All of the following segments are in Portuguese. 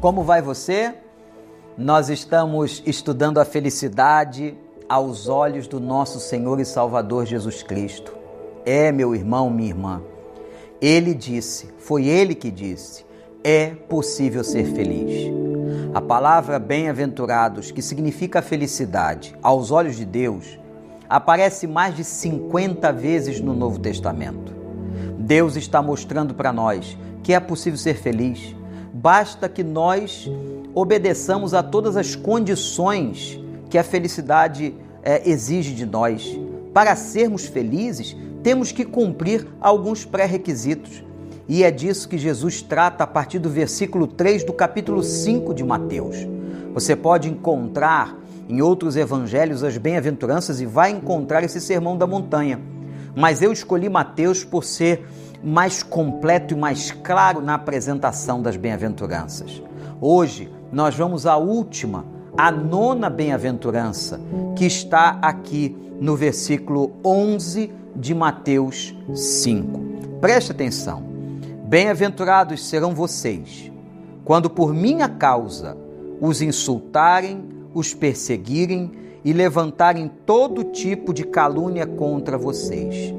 Como vai você? Nós estamos estudando a felicidade aos olhos do nosso Senhor e Salvador Jesus Cristo. É, meu irmão, minha irmã. Ele disse, foi ele que disse: é possível ser feliz. A palavra bem-aventurados, que significa felicidade, aos olhos de Deus, aparece mais de 50 vezes no Novo Testamento. Deus está mostrando para nós que é possível ser feliz. Basta que nós obedeçamos a todas as condições que a felicidade é, exige de nós. Para sermos felizes, temos que cumprir alguns pré-requisitos. E é disso que Jesus trata a partir do versículo 3 do capítulo 5 de Mateus. Você pode encontrar em outros evangelhos as bem-aventuranças e vai encontrar esse sermão da montanha. Mas eu escolhi Mateus por ser mais completo e mais claro na apresentação das bem-aventuranças. Hoje nós vamos à última, a nona bem-aventurança, que está aqui no versículo 11 de Mateus 5. Preste atenção. Bem-aventurados serão vocês, quando por minha causa os insultarem, os perseguirem e levantarem todo tipo de calúnia contra vocês.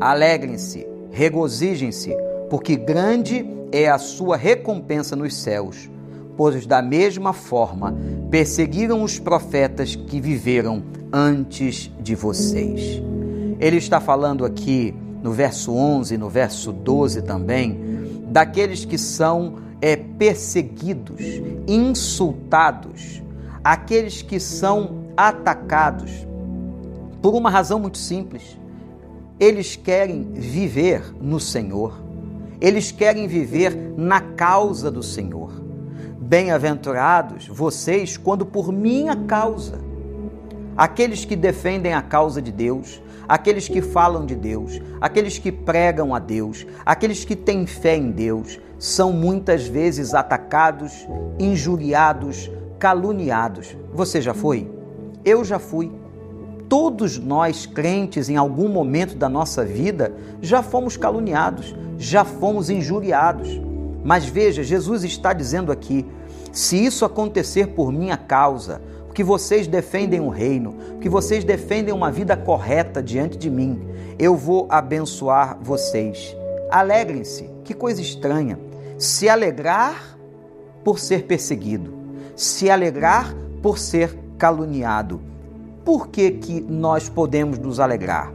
Alegrem-se, regozijem-se, porque grande é a sua recompensa nos céus, pois da mesma forma perseguiram os profetas que viveram antes de vocês. Ele está falando aqui no verso 11, no verso 12 também, daqueles que são é, perseguidos, insultados, aqueles que são atacados, por uma razão muito simples. Eles querem viver no Senhor, eles querem viver na causa do Senhor. Bem-aventurados vocês quando por minha causa, aqueles que defendem a causa de Deus, aqueles que falam de Deus, aqueles que pregam a Deus, aqueles que têm fé em Deus, são muitas vezes atacados, injuriados, caluniados. Você já foi? Eu já fui. Todos nós, crentes, em algum momento da nossa vida, já fomos caluniados, já fomos injuriados. Mas veja, Jesus está dizendo aqui: se isso acontecer por minha causa, que vocês defendem o reino, que vocês defendem uma vida correta diante de mim. Eu vou abençoar vocês. Alegrem-se, que coisa estranha. Se alegrar por ser perseguido, se alegrar por ser caluniado. Por que, que nós podemos nos alegrar?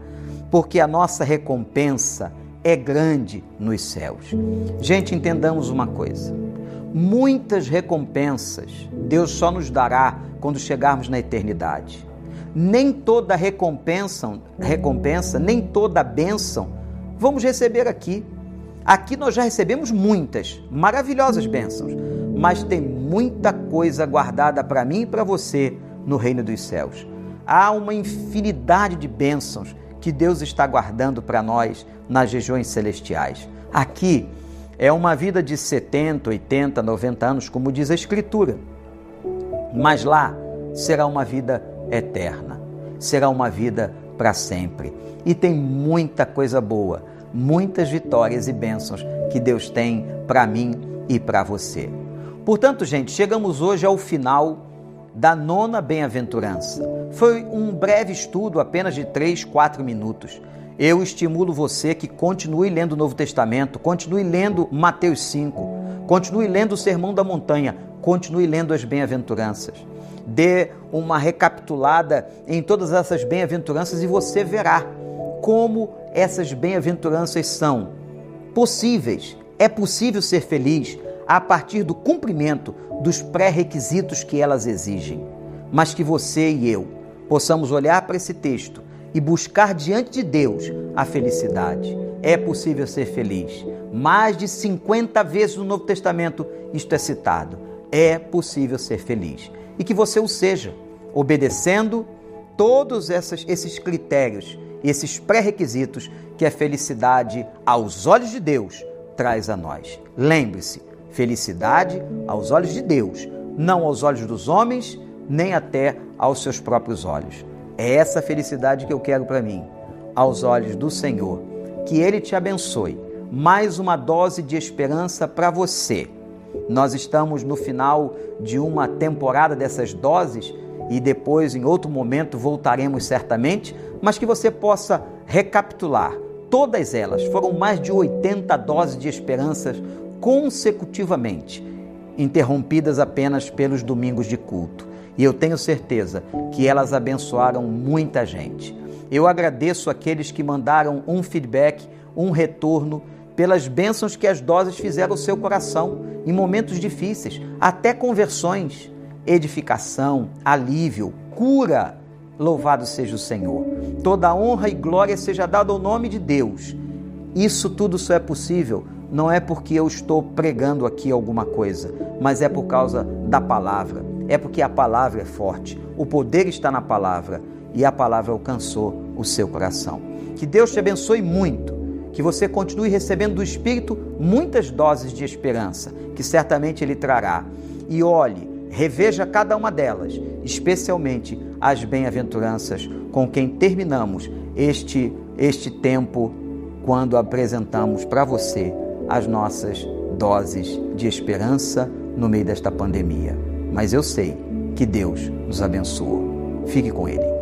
Porque a nossa recompensa é grande nos céus. Gente, entendamos uma coisa muitas recompensas Deus só nos dará quando chegarmos na eternidade. Nem toda recompensa, recompensa, nem toda bênção vamos receber aqui. Aqui nós já recebemos muitas maravilhosas bênçãos, mas tem muita coisa guardada para mim e para você no reino dos céus. Há uma infinidade de bênçãos que Deus está guardando para nós nas regiões celestiais. Aqui é uma vida de 70, 80, 90 anos, como diz a Escritura. Mas lá será uma vida eterna, será uma vida para sempre. E tem muita coisa boa, muitas vitórias e bênçãos que Deus tem para mim e para você. Portanto, gente, chegamos hoje ao final da nona bem-aventurança. Foi um breve estudo, apenas de 3, 4 minutos eu estimulo você que continue lendo o Novo Testamento, continue lendo Mateus 5, continue lendo o Sermão da Montanha, continue lendo as bem-aventuranças. Dê uma recapitulada em todas essas bem-aventuranças e você verá como essas bem-aventuranças são possíveis. É possível ser feliz a partir do cumprimento dos pré-requisitos que elas exigem. Mas que você e eu possamos olhar para esse texto e buscar diante de Deus a felicidade. É possível ser feliz. Mais de 50 vezes no Novo Testamento isto é citado. É possível ser feliz. E que você o seja, obedecendo todos esses, esses critérios, esses pré-requisitos que a felicidade, aos olhos de Deus, traz a nós. Lembre-se, felicidade aos olhos de Deus, não aos olhos dos homens, nem até aos seus próprios olhos. É essa felicidade que eu quero para mim, aos olhos do Senhor. Que Ele te abençoe. Mais uma dose de esperança para você. Nós estamos no final de uma temporada dessas doses e depois, em outro momento, voltaremos certamente, mas que você possa recapitular todas elas. Foram mais de 80 doses de esperanças consecutivamente, interrompidas apenas pelos domingos de culto. E eu tenho certeza que elas abençoaram muita gente. Eu agradeço aqueles que mandaram um feedback, um retorno pelas bênçãos que as doses fizeram ao seu coração em momentos difíceis, até conversões, edificação, alívio, cura. Louvado seja o Senhor. Toda honra e glória seja dada ao nome de Deus. Isso tudo só é possível não é porque eu estou pregando aqui alguma coisa, mas é por causa da palavra. É porque a palavra é forte. O poder está na palavra e a palavra alcançou o seu coração. Que Deus te abençoe muito que você continue recebendo do Espírito muitas doses de esperança, que certamente Ele trará. E olhe, reveja cada uma delas, especialmente as bem-aventuranças com quem terminamos este, este tempo quando apresentamos para você as nossas doses de esperança no meio desta pandemia. Mas eu sei que Deus nos abençoou. Fique com Ele.